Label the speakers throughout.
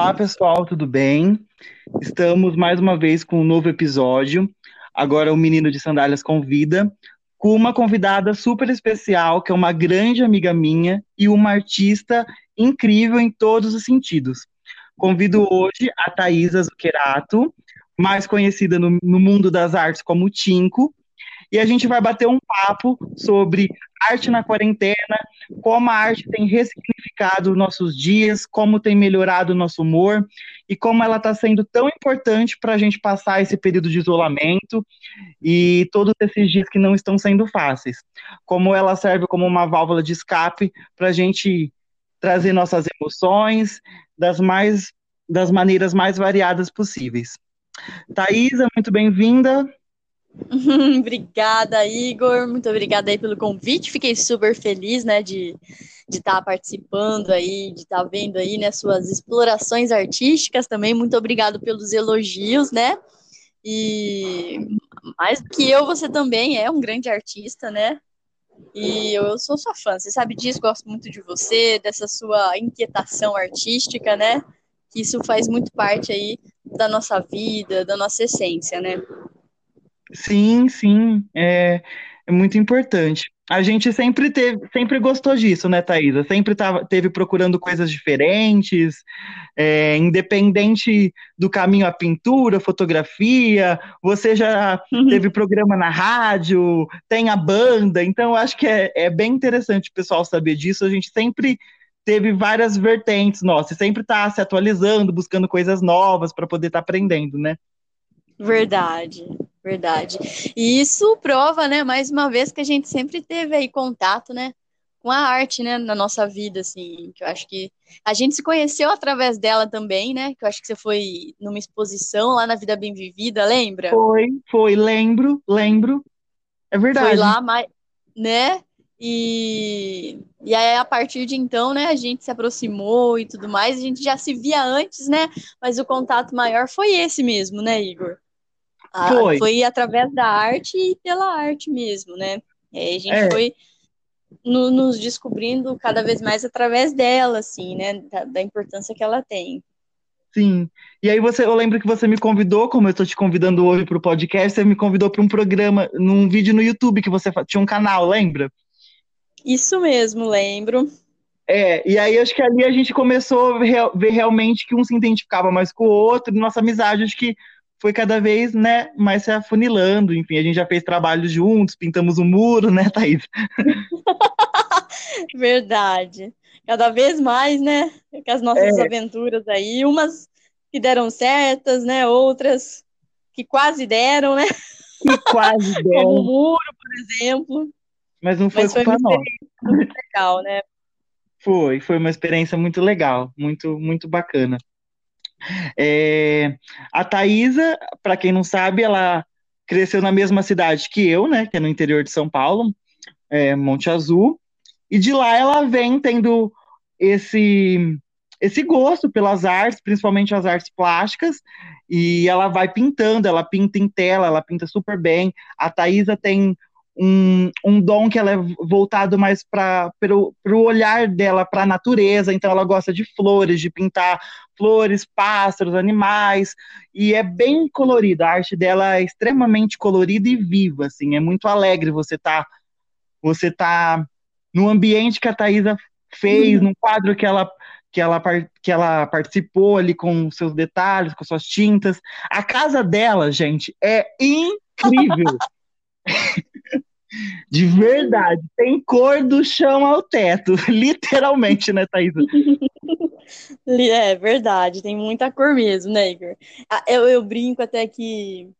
Speaker 1: Olá, pessoal, tudo bem? Estamos mais uma vez com um novo episódio. Agora o Menino de Sandálias convida, com uma convidada super especial, que é uma grande amiga minha e uma artista incrível em todos os sentidos. Convido hoje a Thaisa Zuccherato, mais conhecida no, no mundo das artes como Tinko, e a gente vai bater um papo sobre arte na quarentena, como a arte tem ressignificado nossos dias, como tem melhorado o nosso humor e como ela está sendo tão importante para a gente passar esse período de isolamento e todos esses dias que não estão sendo fáceis. Como ela serve como uma válvula de escape para a gente trazer nossas emoções das mais das maneiras mais variadas possíveis. Thaisa, muito bem-vinda.
Speaker 2: obrigada, Igor. Muito obrigada aí pelo convite. Fiquei super feliz, né, de de estar tá participando aí, de estar tá vendo aí, né, suas explorações artísticas também. Muito obrigado pelos elogios, né? E mais do que eu, você também é um grande artista, né? E eu sou sua fã, você sabe disso, gosto muito de você, dessa sua inquietação artística, né? Que isso faz muito parte aí da nossa vida, da nossa essência, né?
Speaker 1: Sim, sim, é, é muito importante. A gente sempre teve, sempre gostou disso, né, Thaisa? Sempre tava, teve procurando coisas diferentes, é, independente do caminho à pintura, fotografia. Você já uhum. teve programa na rádio, tem a banda, então acho que é, é bem interessante o pessoal saber disso. A gente sempre teve várias vertentes, nossa, sempre está se atualizando, buscando coisas novas para poder estar tá aprendendo, né?
Speaker 2: Verdade. Verdade. E isso prova, né, mais uma vez que a gente sempre teve aí contato, né, com a arte, né, na nossa vida, assim, que eu acho que a gente se conheceu através dela também, né, que eu acho que você foi numa exposição lá na Vida Bem Vivida, lembra?
Speaker 1: Foi, foi, lembro, lembro. É verdade.
Speaker 2: Foi lá, mas, né, e, e aí, a partir de então, né, a gente se aproximou e tudo mais, a gente já se via antes, né, mas o contato maior foi esse mesmo, né, Igor? Foi. foi através da arte e pela arte mesmo, né? A gente é. foi no, nos descobrindo cada vez mais através dela, assim, né? Da, da, importância que ela tem.
Speaker 1: Sim. E aí você, eu lembro que você me convidou, como eu estou te convidando hoje para o podcast, você me convidou para um programa, num vídeo no YouTube que você tinha um canal, lembra?
Speaker 2: Isso mesmo, lembro.
Speaker 1: É, e aí acho que ali a gente começou a ver realmente que um se identificava mais com o outro, nossa amizade acho que foi cada vez, né, mais se afunilando. Enfim, a gente já fez trabalhos juntos, pintamos um muro, né, Thaís?
Speaker 2: Verdade. Cada vez mais, né, com as nossas é. aventuras aí, umas que deram certas, né, outras que quase deram, né?
Speaker 1: Que quase deram.
Speaker 2: Como o muro, por exemplo.
Speaker 1: Mas não foi Mas culpa nossa.
Speaker 2: Muito legal, né?
Speaker 1: Foi, foi uma experiência muito legal, muito, muito bacana. É, a Thaisa, para quem não sabe, ela cresceu na mesma cidade que eu, né? Que é no interior de São Paulo, é, Monte Azul. E de lá ela vem tendo esse esse gosto pelas artes, principalmente as artes plásticas, e ela vai pintando, ela pinta em tela, ela pinta super bem. A Thaisa tem um, um dom que ela é voltado mais para o olhar dela para a natureza, então ela gosta de flores, de pintar flores, pássaros, animais, e é bem colorida, a arte dela é extremamente colorida e viva, assim, é muito alegre você tá, você tá no ambiente que a Thaisa fez, uhum. num quadro que ela que ela, que ela participou ali com seus detalhes, com suas tintas. A casa dela, gente, é incrível. De verdade, tem cor do chão ao teto, literalmente, né, Thaís?
Speaker 2: É verdade, tem muita cor mesmo, né, Igor? Ah, eu, eu brinco até que,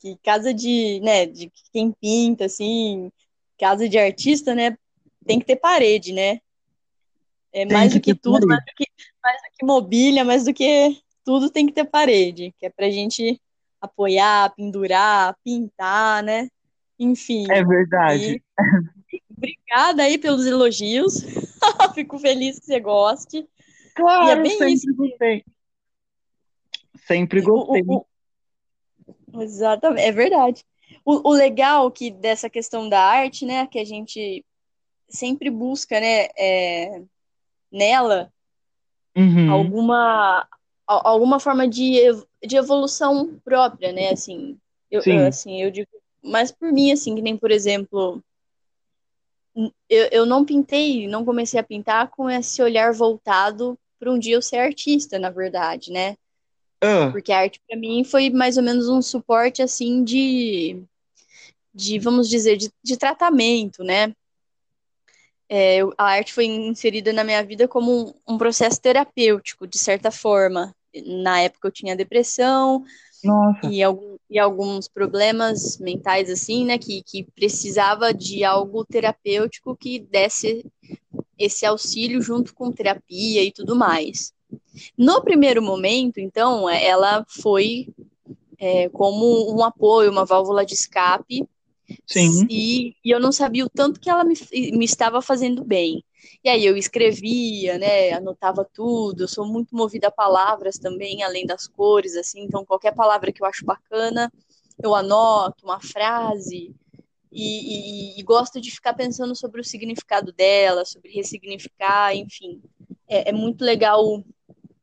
Speaker 2: que casa de, né, de quem pinta, assim, casa de artista, né, tem que ter parede, né? É mais do que tudo, mais do que, mais do que mobília, mais do que tudo tem que ter parede, que é pra gente apoiar, pendurar, pintar, né? Enfim.
Speaker 1: É verdade.
Speaker 2: E, obrigada aí pelos elogios. Fico feliz que você goste.
Speaker 1: Claro, e é sempre isso. gostei. Sempre gostei. O,
Speaker 2: o, exatamente, é verdade. O, o legal que dessa questão da arte, né, que a gente sempre busca, né, é, nela, uhum. alguma alguma forma de, de evolução própria, né? Assim, eu, eu, assim, eu digo, mas por mim, assim, que nem, por exemplo, eu, eu não pintei, não comecei a pintar com esse olhar voltado para um dia eu ser artista, na verdade, né? Uh. Porque a arte para mim foi mais ou menos um suporte assim de, de vamos dizer, de, de tratamento, né? É, a arte foi inserida na minha vida como um, um, processo terapêutico, de certa forma. Na época eu tinha depressão e, algum, e, alguns problemas mentais, assim, né, que, que precisava de algo terapêutico que desse esse auxílio junto com terapia e tudo mais. No primeiro momento, então, ela foi é, como um apoio, uma válvula de escape.
Speaker 1: Sim.
Speaker 2: E, e eu não sabia o tanto que ela me, me estava fazendo bem. E aí eu escrevia, né, anotava tudo. Eu sou muito movida a palavras também, além das cores, assim. Então qualquer palavra que eu acho bacana, eu anoto uma frase e, e, e, gosto de ficar pensando sobre o significado dela, sobre ressignificar, enfim. É, é, muito legal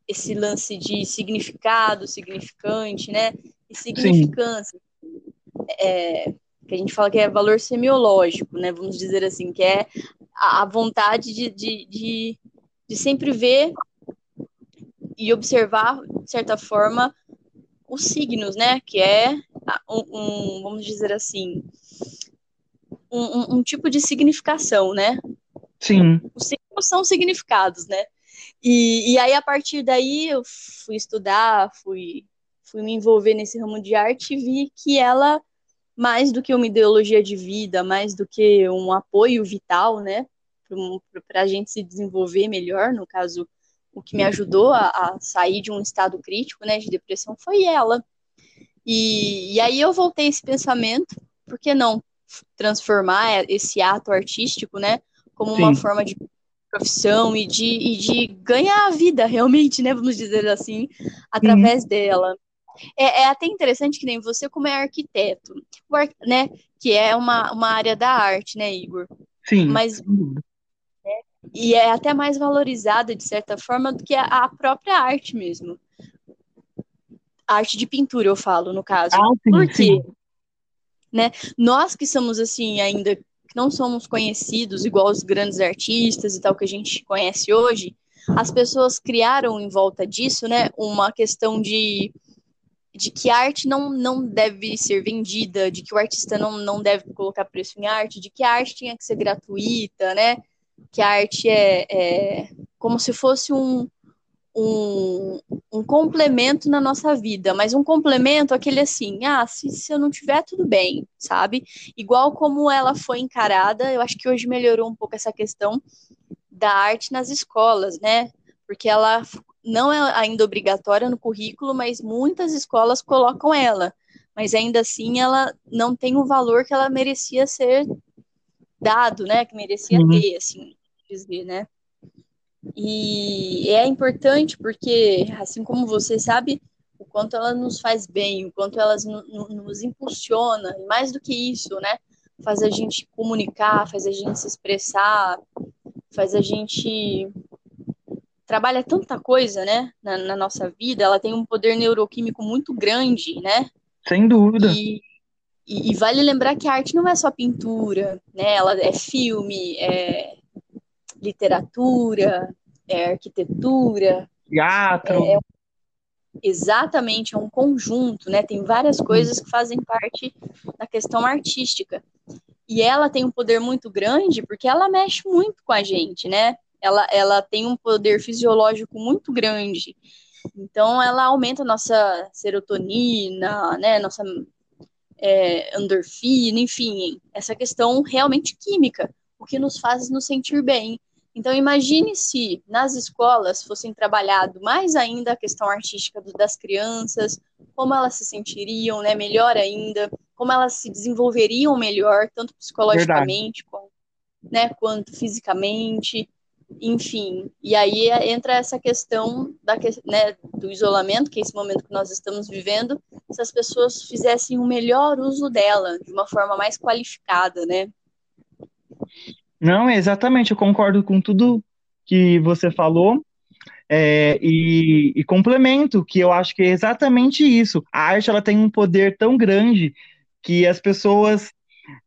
Speaker 2: esse lance de significado, significante, né? E significância. É, que a gente fala que é valor semiológico, né? Vamos dizer assim, que é a, vontade de, de, de, de sempre ver e observar, de certa forma, os signos, né? Que é um, um vamos dizer assim, um, um, tipo de significação, né?
Speaker 1: Sim.
Speaker 2: Os signos são significados, né? E, e aí, a partir daí, eu fui estudar, fui, fui me envolver nesse ramo de arte e vi que ela, mais do que uma ideologia de vida, mais do que um apoio vital, né? Para a gente se desenvolver melhor, no caso, o que me ajudou a, a, sair de um estado crítico, né, de depressão, foi ela. E, e aí eu voltei esse pensamento, por que não transformar esse ato artístico, né, como Sim. uma forma de profissão e de, e de ganhar a vida realmente, né, vamos dizer assim, através dela. É, é, até interessante que nem você, como é arquiteto, né, que é uma, uma área da arte, né, Igor?
Speaker 1: Sim.
Speaker 2: Mas né, e é até mais valorizada de certa forma do que a, a própria arte mesmo. A arte de pintura, eu falo, no caso.
Speaker 1: Ah, sim,
Speaker 2: Por quê?
Speaker 1: Sim
Speaker 2: né? Nós que somos assim ainda que não somos conhecidos igual os grandes artistas e tal que a gente conhece hoje, as pessoas criaram em volta disso, né, uma questão de de que a arte não, não deve ser vendida, de que o artista não, não deve colocar preço em arte, de que a arte tinha que ser gratuita, né? Que a arte é, é como se fosse um, um, um complemento na nossa vida, mas um complemento aquele assim, ah, se, se eu não tiver, tudo bem, sabe? Igual como ela foi encarada, eu acho que hoje melhorou um pouco essa questão da arte nas escolas, né? Porque ela não é ainda obrigatória no currículo, mas muitas escolas colocam ela. Mas ainda assim ela não tem o valor que ela merecia ser dado, né? Que merecia uhum. ter, assim, dizer, né? E é importante porque, assim como você sabe, o quanto ela nos faz bem, o quanto ela nos impulsiona, e mais do que isso, né? Faz a gente comunicar, faz a gente se expressar, faz a gente trabalha tanta coisa, né, na, na nossa vida. Ela tem um poder neuroquímico muito grande, né?
Speaker 1: Sem dúvida.
Speaker 2: E, e, e, vale lembrar que a arte não é só pintura, né? Ela é filme, é literatura, é arquitetura.
Speaker 1: Teatro.
Speaker 2: É, exatamente, é um conjunto, né? Tem várias coisas que fazem parte da questão artística. E ela tem um poder muito grande porque ela mexe muito com a gente, né? Ela, ela tem um poder fisiológico muito grande. Então, ela aumenta a nossa serotonina, né? Nossa é, endorfina, enfim, essa questão realmente química, o que nos faz nos sentir bem. Então, imagine se nas escolas fossem trabalhado mais ainda a questão artística das crianças, como elas se sentiriam, né, melhor ainda, como elas se desenvolveriam melhor, tanto psicologicamente né, quanto fisicamente, enfim. E aí entra essa questão da, né, do isolamento, que é esse momento que nós estamos vivendo, se as pessoas fizessem o melhor uso dela, de uma forma mais qualificada, né?
Speaker 1: Não, exatamente, eu concordo com tudo que você falou. É, e, e, complemento que eu acho que é exatamente isso. A arte ela tem um poder tão grande que as pessoas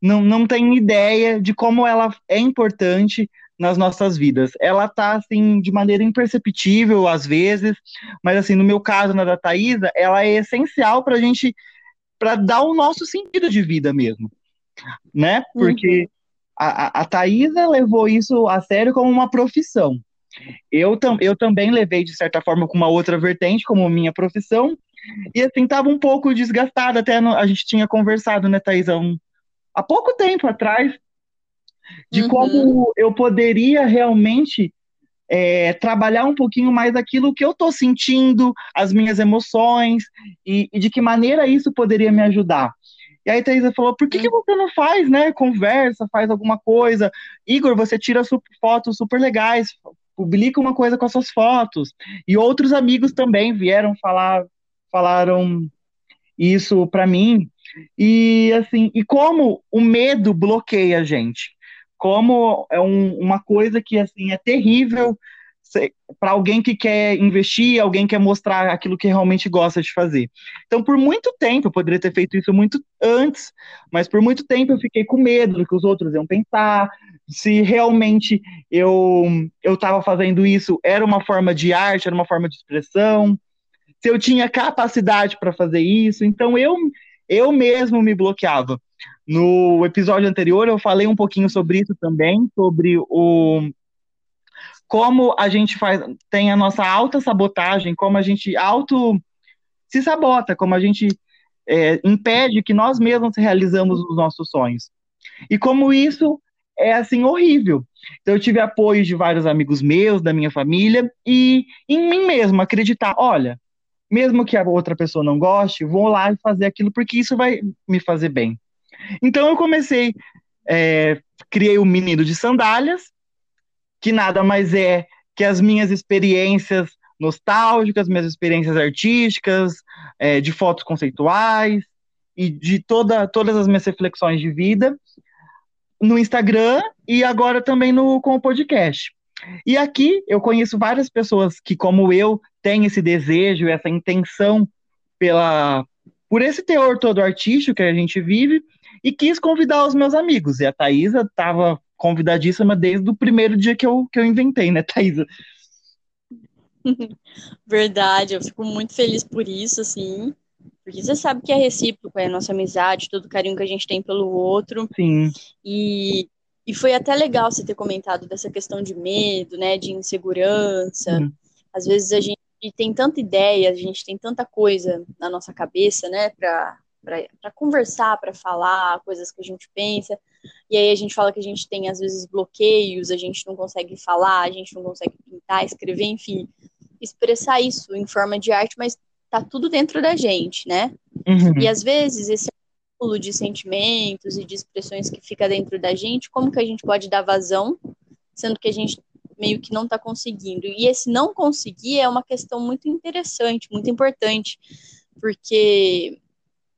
Speaker 1: não, não têm ideia de como ela é importante nas nossas vidas. Ela tá assim de maneira imperceptível às vezes, mas assim no meu caso na da Thaisa, ela é essencial para a gente para dar o nosso sentido de vida mesmo, né? Porque uhum. a, a Thaisa levou isso a sério como uma profissão. Eu, tam, eu também levei, de certa forma, com uma outra vertente, como minha profissão, e assim, tava um pouco desgastada, até no, a gente tinha conversado, né, Thaís, um, há pouco tempo atrás, de uhum. como eu poderia realmente é, trabalhar um pouquinho mais aquilo que eu tô sentindo, as minhas emoções, e, e de que maneira isso poderia me ajudar. E aí Thaisa falou, por que, que você não faz, né? Conversa, faz alguma coisa. Igor, você tira fotos super legais, publica uma coisa com as suas fotos. E outros amigos também vieram falar, falaram isso para mim. E assim, e como o medo bloqueia a gente. Como é um, uma coisa que assim é terrível para alguém que quer investir, alguém que quer mostrar aquilo que realmente gosta de fazer. Então, por muito tempo, eu poderia ter feito isso muito antes, mas por muito tempo eu fiquei com medo do que os outros iam pensar, se realmente eu eu estava fazendo isso, era uma forma de arte, era uma forma de expressão, se eu tinha capacidade para fazer isso. Então, eu eu mesmo me bloqueava. No episódio anterior eu falei um pouquinho sobre isso também, sobre o como a gente faz, tem a nossa alta sabotagem, como a gente auto se sabota, como a gente é, impede que nós mesmos realizamos os nossos sonhos. E como isso é assim horrível. Então eu tive apoio de vários amigos meus, da minha família e em mim mesmo acreditar, olha, mesmo que a outra pessoa não goste, vou lá e fazer aquilo porque isso vai me fazer bem. Então eu comecei, é, criei o Menino de Sandálias, que nada mais é que as minhas experiências nostálgicas, minhas experiências artísticas, é, de fotos conceituais e de toda, todas as minhas reflexões de vida no Instagram e agora também no com o podcast. E aqui eu conheço várias pessoas que, como eu, têm esse desejo, essa intenção pela por esse teor todo artístico que a gente vive e quis convidar os meus amigos. E a Thaisa estava convidadíssima desde o primeiro dia que eu, que eu inventei, né, Thaisa?
Speaker 2: Verdade, eu fico muito feliz por isso, assim, porque você sabe que é recíproco, é a nossa amizade, todo o carinho que a gente tem pelo outro.
Speaker 1: Sim.
Speaker 2: E, e foi até legal você ter comentado dessa questão de medo, né, de insegurança. Sim. Às vezes a gente tem tanta ideia, a gente tem tanta coisa na nossa cabeça, né, para para conversar, para falar coisas que a gente pensa. E aí a gente fala que a gente tem, às vezes, bloqueios, a gente não consegue falar, a gente não consegue pintar, escrever, enfim, expressar isso em forma de arte, mas tá tudo dentro da gente, né? Uhum. E às vezes esse acúmulo de sentimentos e de expressões que fica dentro da gente, como que a gente pode dar vazão, sendo que a gente meio que não está conseguindo. E esse não conseguir é uma questão muito interessante, muito importante, porque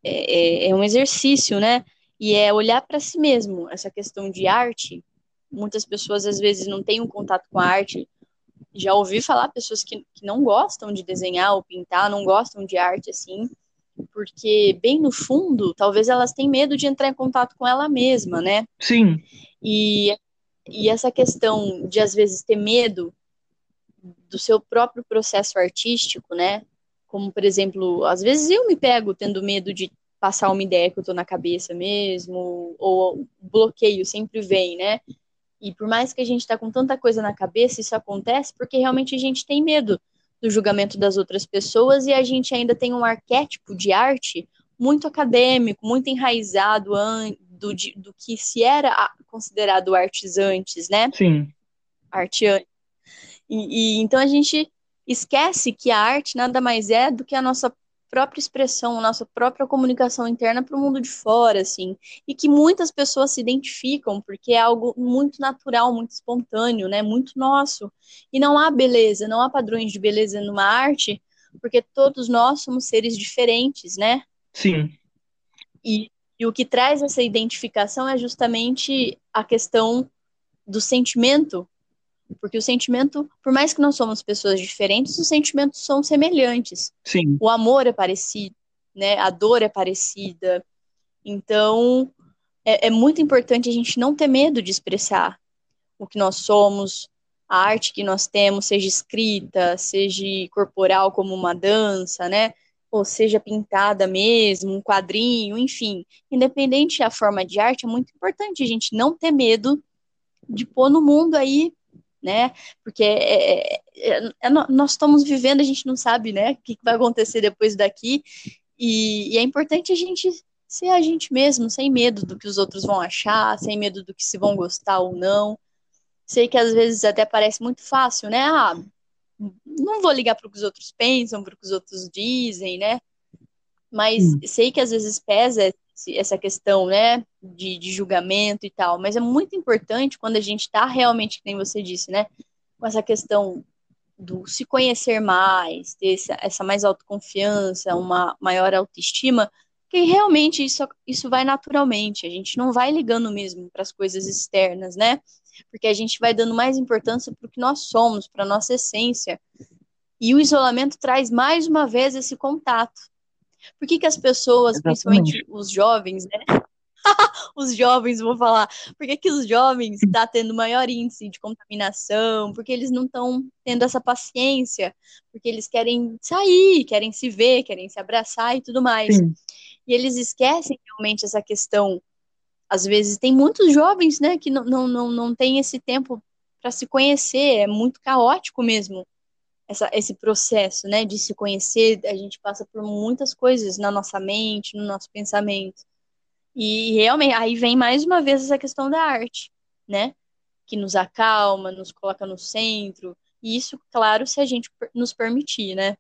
Speaker 2: é, é, é um exercício, né? E é olhar para si mesmo. Essa questão de arte, muitas pessoas às vezes não têm um contato com a arte. Já ouvi falar pessoas que, que não gostam de desenhar ou pintar, não gostam de arte assim, porque bem no fundo, talvez elas tenham medo de entrar em contato com ela mesma, né?
Speaker 1: Sim.
Speaker 2: E, e essa questão de às vezes ter medo do seu próprio processo artístico, né? Como, por exemplo, às vezes eu me pego tendo medo de passar uma ideia que eu tô na cabeça mesmo, ou bloqueio sempre vem, né? E por mais que a gente tá com tanta coisa na cabeça, isso acontece porque realmente a gente tem medo do julgamento das outras pessoas e a gente ainda tem um arquétipo de arte muito acadêmico, muito enraizado do, do que se era considerado artes antes, né?
Speaker 1: Sim.
Speaker 2: Arte antes. E, e, então a gente esquece que a arte nada mais é do que a nossa própria expressão, a nossa própria comunicação interna para o mundo de fora, assim, e que muitas pessoas se identificam porque é algo muito natural, muito espontâneo, né, muito nosso. E não há beleza, não há padrões de beleza numa arte, porque todos nós somos seres diferentes, né?
Speaker 1: Sim.
Speaker 2: E, e o que traz essa identificação é justamente a questão do sentimento Porque o sentimento, por mais que não somos pessoas diferentes, os sentimentos são semelhantes.
Speaker 1: Sim.
Speaker 2: O amor é parecido, né? A dor é parecida. Então, é, é muito importante a gente não ter medo de expressar o que nós somos, a arte que nós temos, seja escrita, seja corporal como uma dança, né? Ou seja pintada mesmo, um quadrinho, enfim. Independente da forma de arte, é muito importante a gente não ter medo de pôr no mundo aí, né? Porque é, é, é, é nós estamos vivendo, a gente não sabe, né? O que vai acontecer depois daqui. E, e é importante a gente ser a gente mesmo, sem medo do que os outros vão achar, sem medo do que se vão gostar ou não. Sei que às vezes até parece muito fácil, né? Ah, não vou ligar para o que os outros pensam, para o que os outros dizem, né? Mas hum. sei que às vezes pesa essa questão, né, de, de julgamento e tal, mas é muito importante quando a gente está realmente, como você disse, né, com essa questão do se conhecer mais, ter essa, essa mais autoconfiança, uma maior autoestima, que realmente isso, isso vai naturalmente, a gente não vai ligando mesmo para as coisas externas, né? Porque a gente vai dando mais importância para o que nós somos, para a nossa essência. E o isolamento traz mais uma vez esse contato. Por que, que as pessoas, Exatamente. principalmente os jovens, né? os jovens, vou falar, por que, que os jovens estão tá tendo maior índice de contaminação? Porque eles não estão tendo essa paciência, porque eles querem sair, querem se ver, querem se abraçar e tudo mais. Sim. E eles esquecem realmente essa questão. Às vezes tem muitos jovens, né, que não, não, não, não tem esse tempo para se conhecer, é muito caótico mesmo essa, esse processo, né, de se conhecer, a gente passa por muitas coisas na nossa mente, no nosso pensamento. E realmente, aí vem mais uma vez essa questão da arte, né, que nos acalma, nos coloca no centro, e isso, claro, se a gente nos permitir, né.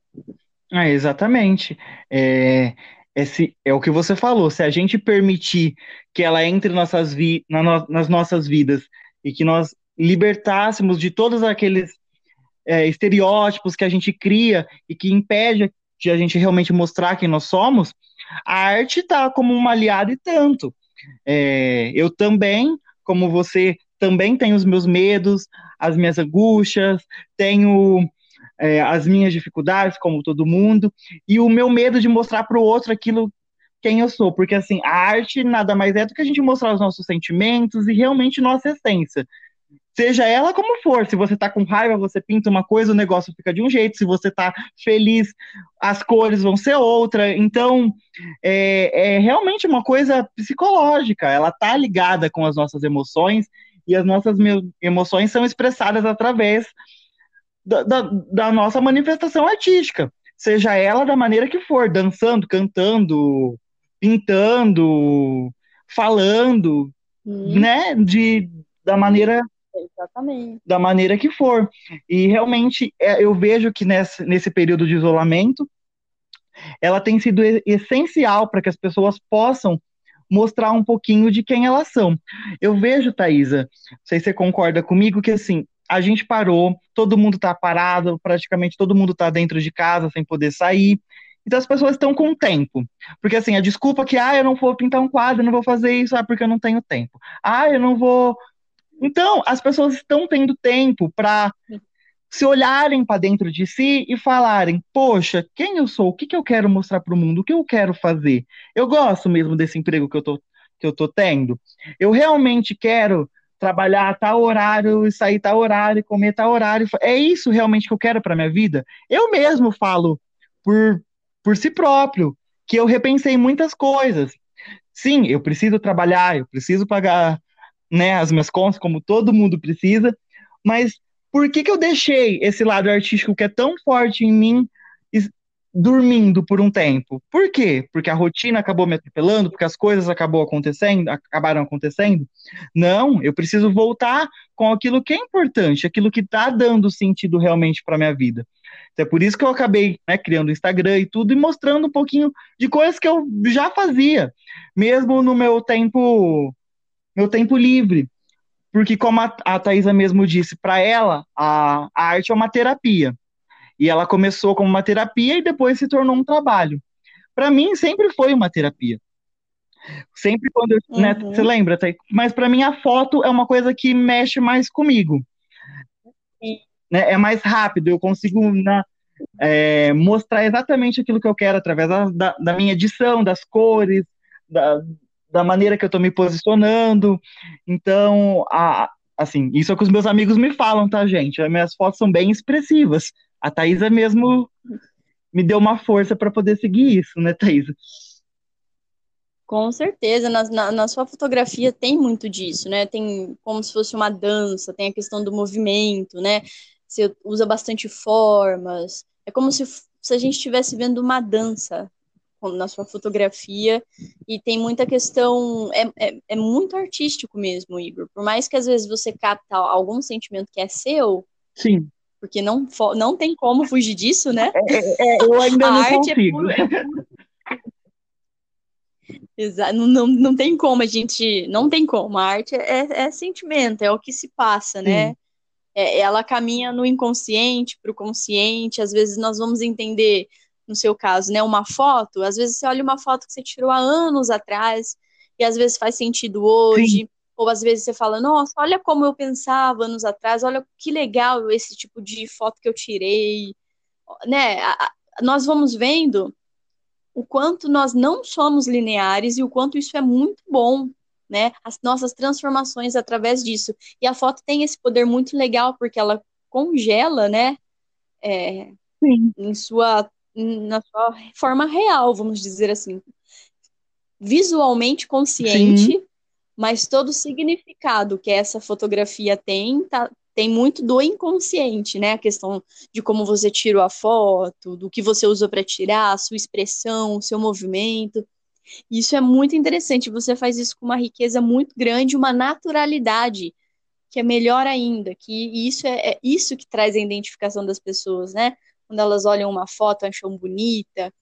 Speaker 1: Ah, exatamente. É, esse é o que você falou. Se a gente permitir que ela entre nossas vi na no nas nossas vidas e que nós libertássemos de todos aqueles é, estereótipos que a gente cria e que impede de a gente realmente mostrar quem nós somos, a arte está como uma aliada e tanto. É, eu também, como você, também tenho os meus medos, as minhas angústias, tenho é, as minhas dificuldades, como todo mundo, e o meu medo de mostrar para o outro aquilo quem eu sou, porque assim, a arte nada mais é do que a gente mostrar os nossos sentimentos e realmente nossa essência. Seja ela como for, se você tá com raiva, você pinta uma coisa, o negócio fica de um jeito, se você tá feliz, as cores vão ser outra. Então, é, é realmente uma coisa psicológica, ela tá ligada com as nossas emoções, e as nossas emoções são expressadas através da, da, da nossa manifestação artística, seja ela da maneira que for, dançando, cantando, pintando, falando, hum. né, de da maneira
Speaker 2: Exatamente.
Speaker 1: da maneira que for. E realmente é, eu vejo que nesse, nesse período de isolamento ela tem sido essencial para que as pessoas possam mostrar um pouquinho de quem elas são. Eu vejo, Thaisa, não sei se você concorda comigo, que assim, a gente parou, todo mundo está parado, praticamente todo mundo está dentro de casa sem poder sair. Então as pessoas estão com tempo. Porque assim, a desculpa que, ah, eu não vou pintar um quadro, eu não vou fazer isso, ah, porque eu não tenho tempo. Ah, eu não vou. Então, as pessoas estão tendo tempo para se olharem para dentro de si e falarem: Poxa, quem eu sou? O que, que eu quero mostrar para o mundo? O que eu quero fazer? Eu gosto mesmo desse emprego que eu tô, que eu tô tendo. Eu realmente quero trabalhar tal horário, sair tal horário, comer tal horário. É isso realmente que eu quero para minha vida? Eu mesmo falo por, por si próprio que eu repensei muitas coisas. Sim, eu preciso trabalhar, eu preciso pagar né, as minhas contas, como todo mundo precisa, mas por que, que eu deixei esse lado artístico que é tão forte em mim dormindo por um tempo. Por quê? Porque a rotina acabou me atropelando, porque as coisas acabou acontecendo, acabaram acontecendo? Não, eu preciso voltar com aquilo que é importante, aquilo que está dando sentido realmente para minha vida. Então, é por isso que eu acabei né, criando o Instagram e tudo e mostrando um pouquinho de coisas que eu já fazia, mesmo no meu tempo, meu tempo livre. Porque como a, a Thaisa mesmo disse, para ela a, a arte é uma terapia. E ela começou como uma terapia e depois se tornou um trabalho. Para mim, sempre foi uma terapia. Sempre quando eu, né, uhum. né, você lembra, tá? mas para mim a foto é uma coisa que mexe mais comigo. né, é mais rápido, eu consigo na, é, mostrar exatamente aquilo que eu quero através da, da, da minha edição, das cores, da, da maneira que eu estou me posicionando. Então, a, assim, isso é que os meus amigos me falam, tá, gente? As minhas fotos são bem expressivas. A Thaisa mesmo me deu uma força para poder seguir isso, né, Thaisa?
Speaker 2: Com certeza, na, na, na, sua fotografia tem muito disso, né? Tem como se fosse uma dança, tem a questão do movimento, né? Você usa bastante formas. É como se, se a gente estivesse vendo uma dança na sua fotografia e tem muita questão, é, é, é, muito artístico mesmo, Igor. Por mais que às vezes você capta algum sentimento que é seu,
Speaker 1: sim,
Speaker 2: porque não, não tem como fugir disso, né?
Speaker 1: É, é, é eu ainda não arte consigo. É puro,
Speaker 2: Exato, não, não, não tem como a gente. Não tem como. A arte é, é sentimento, é o que se passa, né? É, ela caminha no inconsciente para o consciente. Às vezes nós vamos entender, no seu caso, né, uma foto. Às vezes você olha uma foto que você tirou há anos atrás e às vezes faz sentido hoje. Sim. Ou às vezes você fala, nossa, olha como eu pensava anos atrás, olha que legal esse tipo de foto que eu tirei. Né? Nós vamos vendo o quanto nós não somos lineares e o quanto isso é muito bom, né? As nossas transformações através disso. E a foto tem esse poder muito legal porque ela congela, né? É, em sua na sua forma real, vamos dizer assim, visualmente consciente, Sim. mas todo o significado que essa fotografia tem tá, tem muito do inconsciente, né? A questão de como você tirou a foto, do que você usou para tirar, a sua expressão, o seu movimento. Isso é muito interessante. Você faz isso com uma riqueza muito grande, uma naturalidade que é melhor ainda. Que isso é, é isso que traz a identificação das pessoas, né? Quando elas olham uma foto, acham bonita,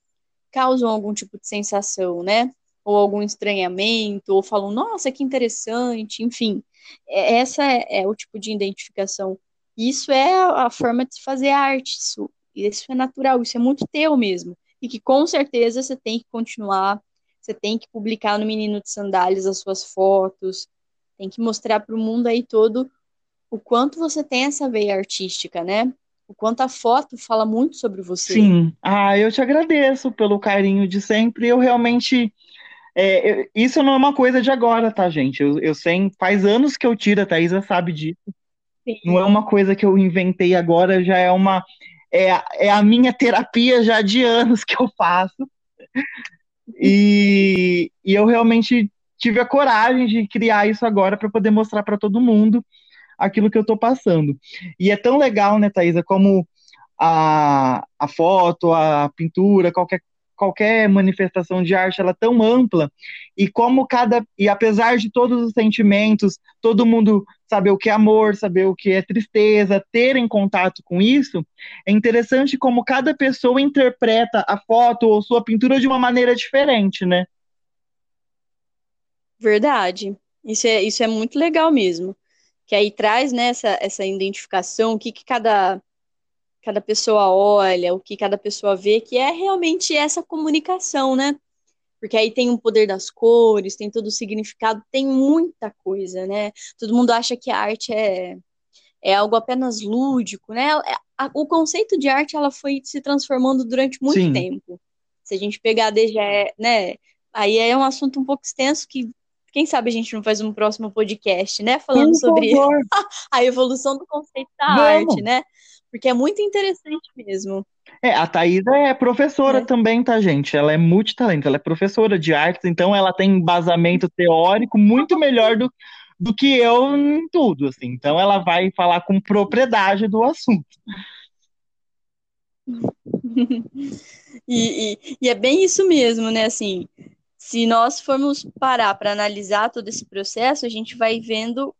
Speaker 2: causam algum tipo de sensação, né? Ou algum estranhamento, ou falam, nossa, que interessante, enfim. É, essa é, é o tipo de identificação. Isso é a, forma de se fazer arte. Isso, isso é natural, isso é muito teu mesmo. E que com certeza você tem que continuar, você tem que publicar no Menino de Sandálias as suas fotos, tem que mostrar para o mundo aí todo o quanto você tem essa veia artística, né? O quanto a foto fala muito sobre você.
Speaker 1: Sim. Ah, eu te agradeço pelo carinho de sempre. Eu realmente é, eu, isso não é uma coisa de agora, tá, gente? Eu, eu sei, faz anos que eu tiro, a Thaisa sabe disso. Sim. Não é uma coisa que eu inventei agora, já é uma. É, é a minha terapia já de anos que eu faço. E, e eu realmente tive a coragem de criar isso agora para poder mostrar para todo mundo aquilo que eu estou passando. E é tão legal, né, Thaisa, como a, a foto, a pintura, qualquer qualquer manifestação de arte ela é tão ampla. E como cada e apesar de todos os sentimentos todo mundo saber o que é amor saber o que é tristeza ter em contato com isso é interessante como cada pessoa interpreta a foto ou sua pintura de uma maneira diferente né?
Speaker 2: Verdade. Isso é isso é muito legal mesmo que aí traz né, essa, essa identificação o que, que cada cada pessoa olha, o que cada pessoa vê, que é realmente essa comunicação, né? Porque aí tem o poder das cores, tem todo o significado, tem muita coisa, né? Todo mundo acha que a arte é, é algo apenas lúdico, né? É, o conceito de arte ela foi se transformando durante muito Sim. tempo. Se a gente pegar desde, né? Aí é um assunto um pouco extenso que quem sabe a gente não faz um próximo podcast, né? Falando sobre a evolução do conceito da Vamos. arte, né? porque é muito interessante mesmo.
Speaker 1: É, a Thaisa é professora é. também, tá, gente? Ela é multitalento, ela é professora de artes, então ela tem embasamento teórico muito melhor do, do que eu em tudo, assim. Então ela vai falar com propriedade do assunto.
Speaker 2: e, e, e é bem isso mesmo, né? Assim, se nós formos parar para analisar todo esse processo, a gente vai vendo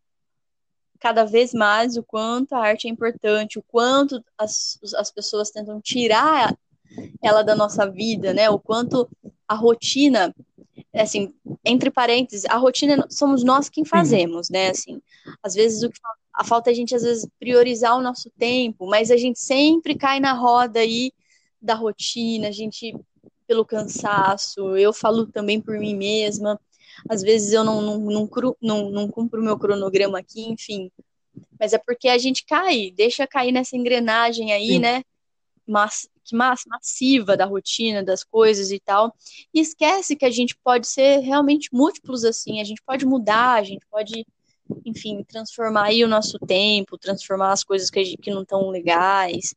Speaker 2: cada vez mais o quanto a arte é importante, o quanto as, as pessoas tentam tirar ela da nossa vida, né? O quanto a rotina, assim, entre parênteses, a rotina somos nós quem fazemos, né? Assim, às vezes o que a falta é a gente às vezes priorizar o nosso tempo, mas a gente sempre cai na roda aí da rotina, a gente pelo cansaço, eu falo também por mim mesma, às vezes eu não, não, não, não, não cumpro o meu cronograma aqui, enfim. mas é porque a gente cai, deixa cair nessa engrenagem aí, Sim. né? Mas, que massiva da rotina, das coisas e tal, e esquece que a gente pode ser realmente múltiplos assim, a gente pode mudar, a gente pode, enfim, transformar aí o nosso tempo, transformar as coisas que, gente, que não estão legais.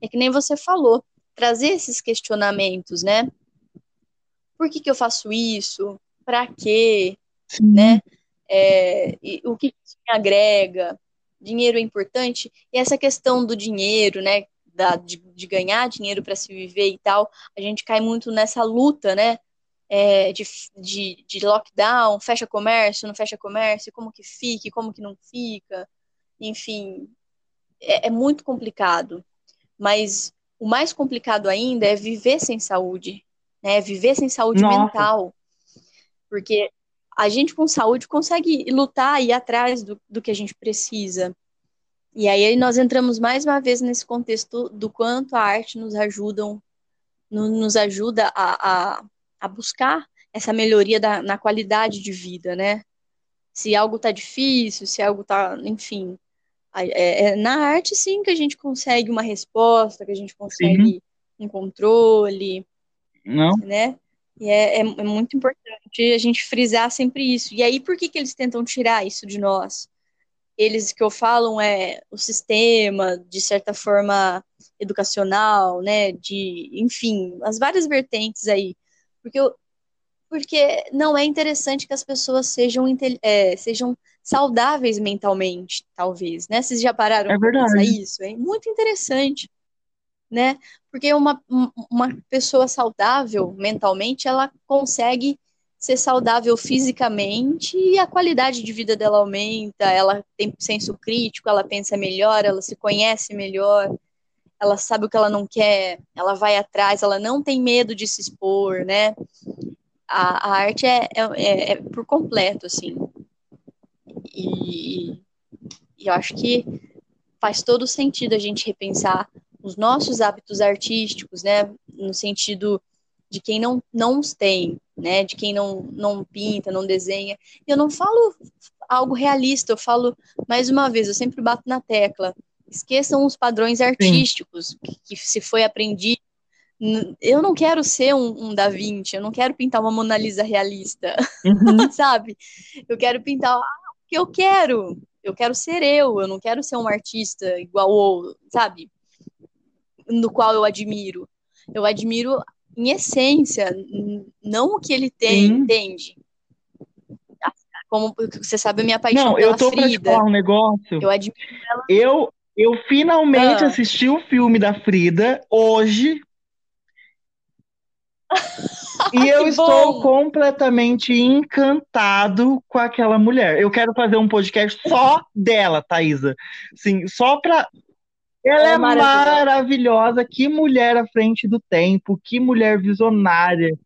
Speaker 2: É que nem você falou, trazer esses questionamentos, né? Por que, que eu faço isso? Para quê? Sim. Né? É, o que isso me agrega? Dinheiro é importante? E essa questão do dinheiro, né? Da, de, de ganhar dinheiro para se viver e tal, a gente cai muito nessa luta, né? É, de, de, de lockdown, fecha comércio, não fecha comércio, como que fica, como que não fica, enfim, é, é muito complicado. Mas o mais complicado ainda é viver sem saúde, né? Viver sem saúde Nossa. mental. Porque a gente com saúde consegue lutar e ir atrás do, do que a gente precisa. E aí nós entramos mais uma vez nesse contexto do quanto a arte nos ajuda, nos ajuda a, a, a buscar essa melhoria da, na qualidade de vida, né? Se algo tá difícil, se algo tá, enfim, é, é, na arte, sim, que a gente consegue uma resposta, que a gente consegue sim. um controle,
Speaker 1: Não.
Speaker 2: né? E é, é, é, muito importante a gente frisar sempre isso. E aí, por que, que eles tentam tirar isso de nós? Eles que eu falo é o sistema, de certa forma, educacional, né? De, enfim, as várias vertentes aí. Porque, eu, porque não é interessante que as pessoas sejam, é, sejam saudáveis mentalmente, talvez, né? Vocês já pararam
Speaker 1: é para pensar
Speaker 2: isso? É muito interessante, né? Porque uma, uma pessoa saudável mentalmente, ela consegue ser saudável fisicamente e a qualidade de vida dela aumenta, ela tem senso crítico, ela pensa melhor, ela se conhece melhor, ela sabe o que ela não quer, ela vai atrás, ela não tem medo de se expor, né? A, a arte é, é, é, é por completo, assim. E, e eu acho que faz todo sentido a gente repensar os nossos hábitos artísticos, né, no sentido de quem não, não os tem, né, de quem não, não pinta, não desenha. Eu não falo algo realista, eu falo, mais uma vez, eu sempre bato na tecla, esqueçam os padrões artísticos que, que, se foi aprendido. Eu não quero ser um, um, Da Vinci, eu não quero pintar uma Mona Lisa realista, uhum. sabe? Eu quero pintar que eu quero. Eu quero ser eu, eu não quero ser um artista igual o, sabe? No qual eu admiro. Eu admiro em essência, não o que ele tem, Sim. entende? Como você sabe, a minha paixão
Speaker 1: Não, eu tô Frida. pra te falar um negócio.
Speaker 2: Eu admiro ela.
Speaker 1: Eu, eu finalmente ah. assisti o filme da Frida hoje, e eu estou bom. completamente encantado com aquela mulher. Eu quero fazer um podcast só dela, Thaisa. Sim, só pra. Ela é, é maravilhosa. maravilhosa. Que mulher à frente do tempo, que mulher visionária.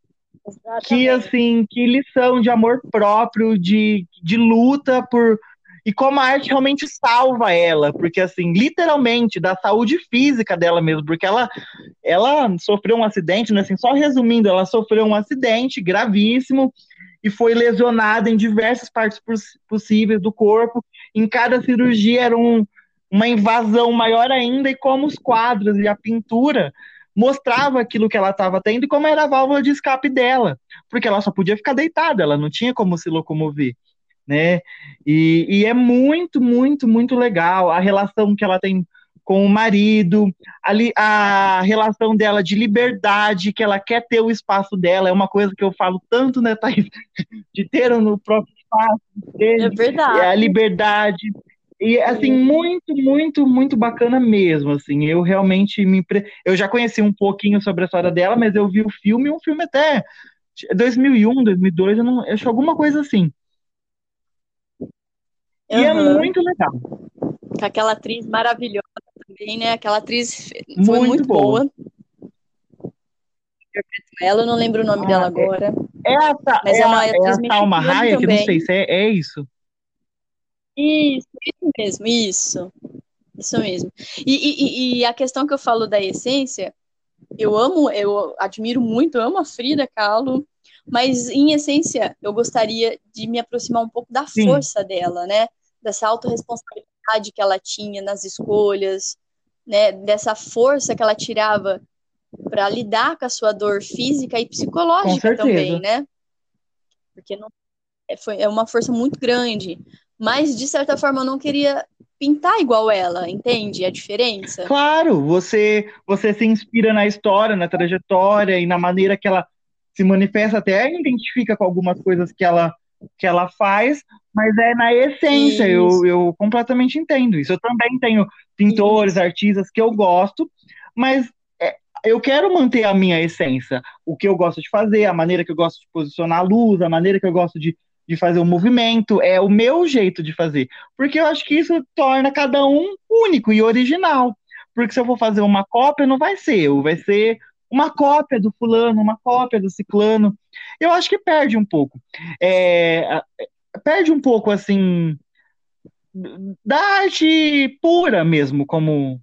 Speaker 1: Exatamente. Que assim, que lição de amor próprio, de, de luta por e como a arte realmente salva ela, porque assim, literalmente da saúde física dela mesmo, porque ela ela sofreu um acidente, né, assim, só resumindo, ela sofreu um acidente gravíssimo e foi lesionada em diversas partes possíveis do corpo. Em cada cirurgia era um, uma invasão maior ainda e como os quadros e a pintura mostrava aquilo que ela estava tendo e como era a válvula de escape dela, porque ela só podia ficar deitada, ela não tinha como se locomover né? E, e é muito, muito, muito legal a relação que ela tem com o marido, a, a relação dela de liberdade, que ela quer ter o espaço dela, é uma coisa que eu falo tanto, né, Thaís? De ter no próprio espaço dele.
Speaker 2: É verdade.
Speaker 1: É a liberdade. E, assim, muito, muito, muito bacana mesmo, assim, eu realmente me... Eu já conheci um pouquinho sobre a história dela, mas eu vi o filme, um filme até 2001, 2002, eu não... Eu acho alguma coisa assim. E uhum. é muito legal.
Speaker 2: Com aquela atriz maravilhosa também, né? Aquela atriz foi muito, muito boa. boa. Ela, eu não lembro o nome ah, dela é. agora.
Speaker 1: É, a, mas é, é uma é a Salma Raia, que não sei se é, é isso.
Speaker 2: Isso, isso mesmo, isso. Isso mesmo. E, e, e, a questão que eu falo da essência, eu amo, eu admiro muito, eu amo a Frida Kahlo, mas em essência eu gostaria de me aproximar um pouco da Sim. força dela, né? Dessa autorresponsabilidade que ela tinha nas escolhas, né, dessa força que ela tirava para lidar com a sua dor física e psicológica também, né? Porque não, é, foi, é uma força muito grande. Mas, de certa forma, eu não queria pintar igual ela, entende a diferença?
Speaker 1: Claro, você, você se inspira na história, na trajetória e na maneira que ela se manifesta, até identifica com algumas coisas que ela, que ela faz, mas é na essência, eu, eu completamente entendo isso. Eu também tenho pintores, isso. artistas que eu gosto, mas é, eu quero manter a minha essência, o que eu gosto de fazer, a maneira que eu gosto de posicionar a luz, a maneira que eu gosto de, de fazer o movimento, é o meu jeito de fazer, porque eu acho que isso torna cada um único e original. Porque se eu for fazer uma cópia, não vai ser eu, vai ser uma cópia do fulano, uma cópia do ciclano. Eu acho que perde um pouco. É, perde um pouco, assim, da arte pura mesmo, como.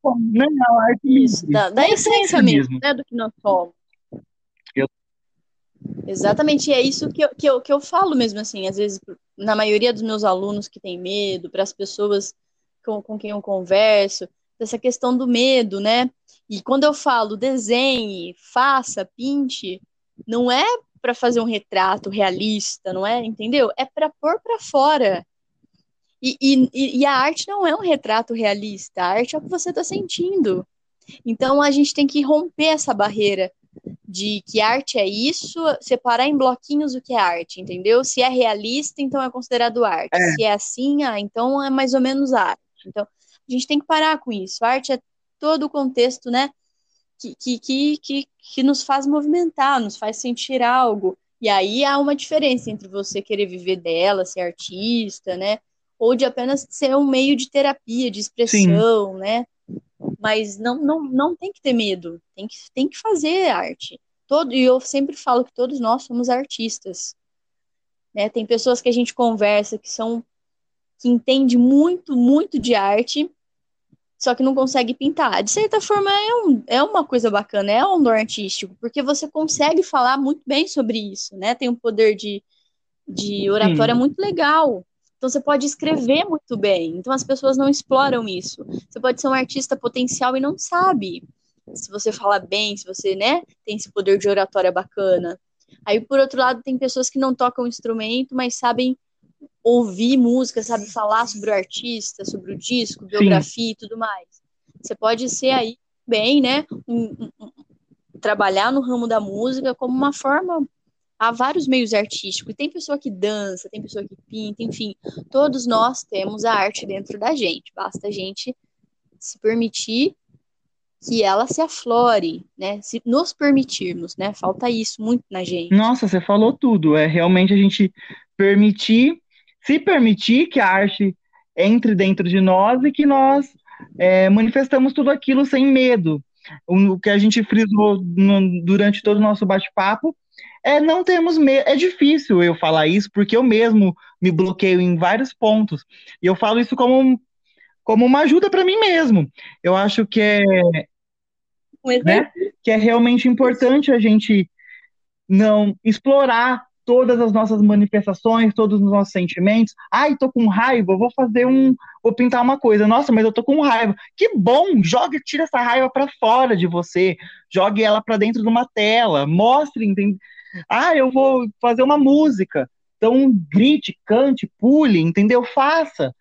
Speaker 1: como
Speaker 2: né, a arte Isso, da, da essência mesmo, mesmo, né, do que nós somos. Eu... Exatamente, é isso que eu, que, eu, que eu falo mesmo, assim, às vezes, na maioria dos meus alunos que têm medo, para as pessoas com, com quem eu converso, dessa questão do medo, né? E quando eu falo desenhe, faça, pinte, não é para fazer um retrato realista, não é? Entendeu? É para pôr para fora. E, e, e, a arte não é um retrato realista, a arte é o que você está sentindo. Então a gente tem que romper essa barreira de que arte é isso, separar em bloquinhos o que é arte, entendeu? Se é realista, então é considerado arte. É. Se é assim, ah, então é mais ou menos arte. Então a gente tem que parar com isso. A arte é todo o contexto, né? que, que, que, que nos faz movimentar, nos faz sentir algo. E aí há uma diferença entre você querer viver dela, ser artista, né? Ou de apenas ser um meio de terapia, de expressão, Sim. né? Mas não, não, não tem que ter medo, tem que, tem que fazer arte. Todo, e eu sempre falo que todos nós somos artistas. Né? Tem pessoas que a gente conversa que são que entende muito, muito de arte, só que não consegue pintar. De certa forma, é, um, é uma coisa bacana, é um dom artístico, porque você consegue falar muito bem sobre isso, né? Tem um poder de, de oratória Sim. muito legal. Então, você pode escrever muito bem. Então, as pessoas não exploram isso. Você pode ser um artista potencial e não sabe. Se você fala bem, se você, né, tem esse poder de oratória bacana. Aí, por outro lado, tem pessoas que não tocam instrumento, mas sabem ouvir música, sabe falar sobre o artista, sobre o disco, biografia Sim. e tudo mais. Você pode ser aí bem, né, um, um, um, trabalhar no ramo da música como uma forma há vários meios artísticos. Tem pessoa que dança, tem pessoa que pinta, enfim, todos nós temos a arte dentro da gente. Basta a gente se permitir que ela se aflore, né? Se nos permitirmos, né? Falta isso muito na gente.
Speaker 1: Nossa, você falou tudo. É realmente a gente permitir se permitir que a arte entre dentro de nós e que nós é, manifestamos tudo aquilo sem medo. O que a gente frisou no, durante todo o nosso bate-papo é não temos medo. É difícil eu falar isso, porque eu mesmo me bloqueio em vários pontos. E eu falo isso como, como uma ajuda para mim mesmo. Eu acho que é, né, que é realmente importante a gente não explorar todas as nossas manifestações, todos os nossos sentimentos. Ai, tô com raiva, vou fazer um, vou pintar uma coisa. Nossa, mas eu tô com raiva. Que bom, jogue, tira essa raiva para fora de você, jogue ela para dentro de uma tela, mostre, entende? Ah, eu vou fazer uma música. Então grite, cante, pule, entendeu? Faça.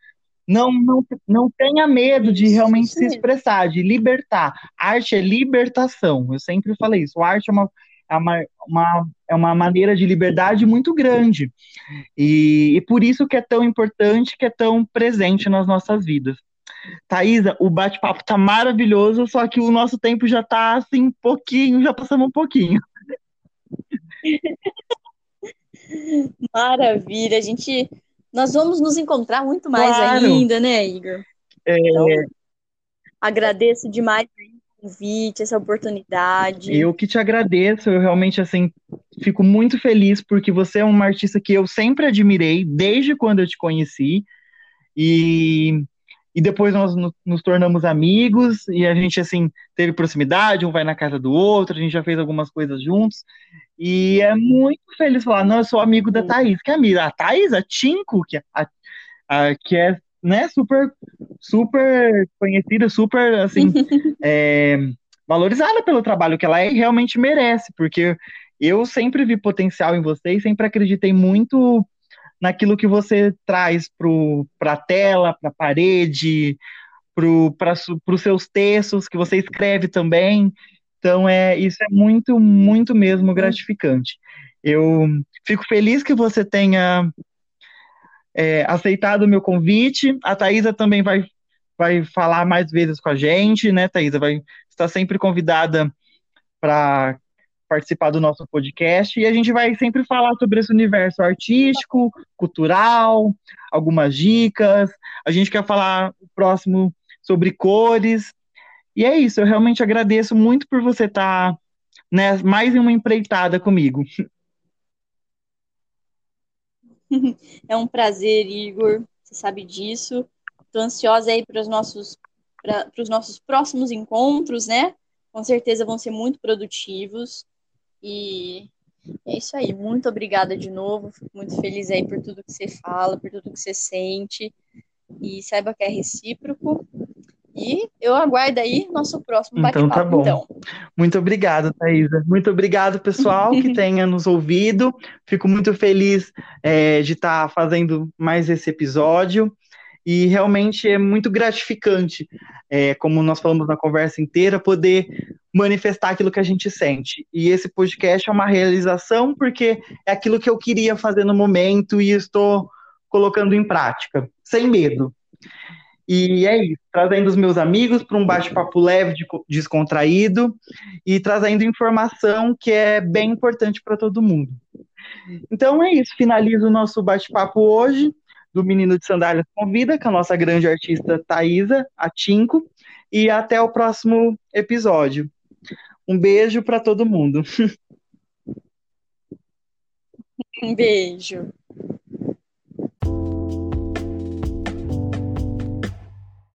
Speaker 1: Não, não, não tenha medo de realmente se expressar, de libertar. Arte é libertação. Eu sempre falei isso. A arte é uma, é uma, uma, é uma maneira de liberdade muito grande. E, e por isso que é tão importante, que é tão presente nas nossas vidas. Thaisa, o bate-papo tá maravilhoso, só que o nosso tempo já tá assim, um pouquinho, já passamos um pouquinho.
Speaker 2: Maravilha, a gente. Nós vamos nos encontrar muito mais claro. ainda, né, Igor? É... Então, agradeço demais convite, essa oportunidade.
Speaker 1: Eu que te agradeço, eu realmente assim fico muito feliz porque você é uma artista que eu sempre admirei desde quando eu te conheci. E e depois nós nos tornamos amigos e a gente assim teve proximidade, um vai na casa do outro, a gente já fez algumas coisas juntos. E é muito feliz falar, não, eu sou amigo da Thaís, que é amiga, a Thaís, a Tinko, que, é a, a, que é né, super, super conhecida, super, assim, é, valorizada pelo trabalho que ela é e realmente merece, porque eu sempre vi potencial em você e sempre acreditei muito naquilo que você traz para a tela, para a parede, para os seus textos que você escreve também. Então, é, isso é muito, muito mesmo gratificante. Eu fico feliz que você tenha é, aceitado o meu convite. A Thaisa também vai, vai falar mais vezes com a gente, né, Thaisa? Vai estar sempre convidada para participar do nosso podcast e a gente vai sempre falar sobre esse universo artístico, cultural, algumas dicas. A gente quer falar o próximo sobre cores. E é isso, eu realmente agradeço muito por você estar né, mais em uma empreitada comigo.
Speaker 2: É um prazer, Igor, você sabe disso. Estou ansiosa aí para os nossos, para os nossos próximos encontros, né? Com certeza vão ser muito produtivos. E é isso aí. Muito obrigada de novo. Fico muito feliz aí por tudo que você fala, por tudo que você sente. E saiba que é recíproco. E eu aguardo aí nosso próximo
Speaker 1: bate-papo. Então tá bom. Então. Muito obrigado, Thaisa. Muito obrigado, pessoal, que tenha nos ouvido. Fico muito feliz é, de estar tá fazendo mais esse episódio. E realmente é muito gratificante, é, como nós falamos na conversa inteira, poder manifestar aquilo que a gente sente. E esse podcast é uma realização porque é aquilo que eu queria fazer no momento e estou colocando em prática, sem medo. E é isso, trazendo os meus amigos para um bate-papo leve, descontraído e trazendo informação que é bem importante para todo mundo. Então é isso, finalizo o nosso bate-papo hoje do Menino de Sandálias Convida, com a nossa grande artista Thaisa Atinco, e até o próximo episódio. Um beijo para todo mundo.
Speaker 2: Um beijo.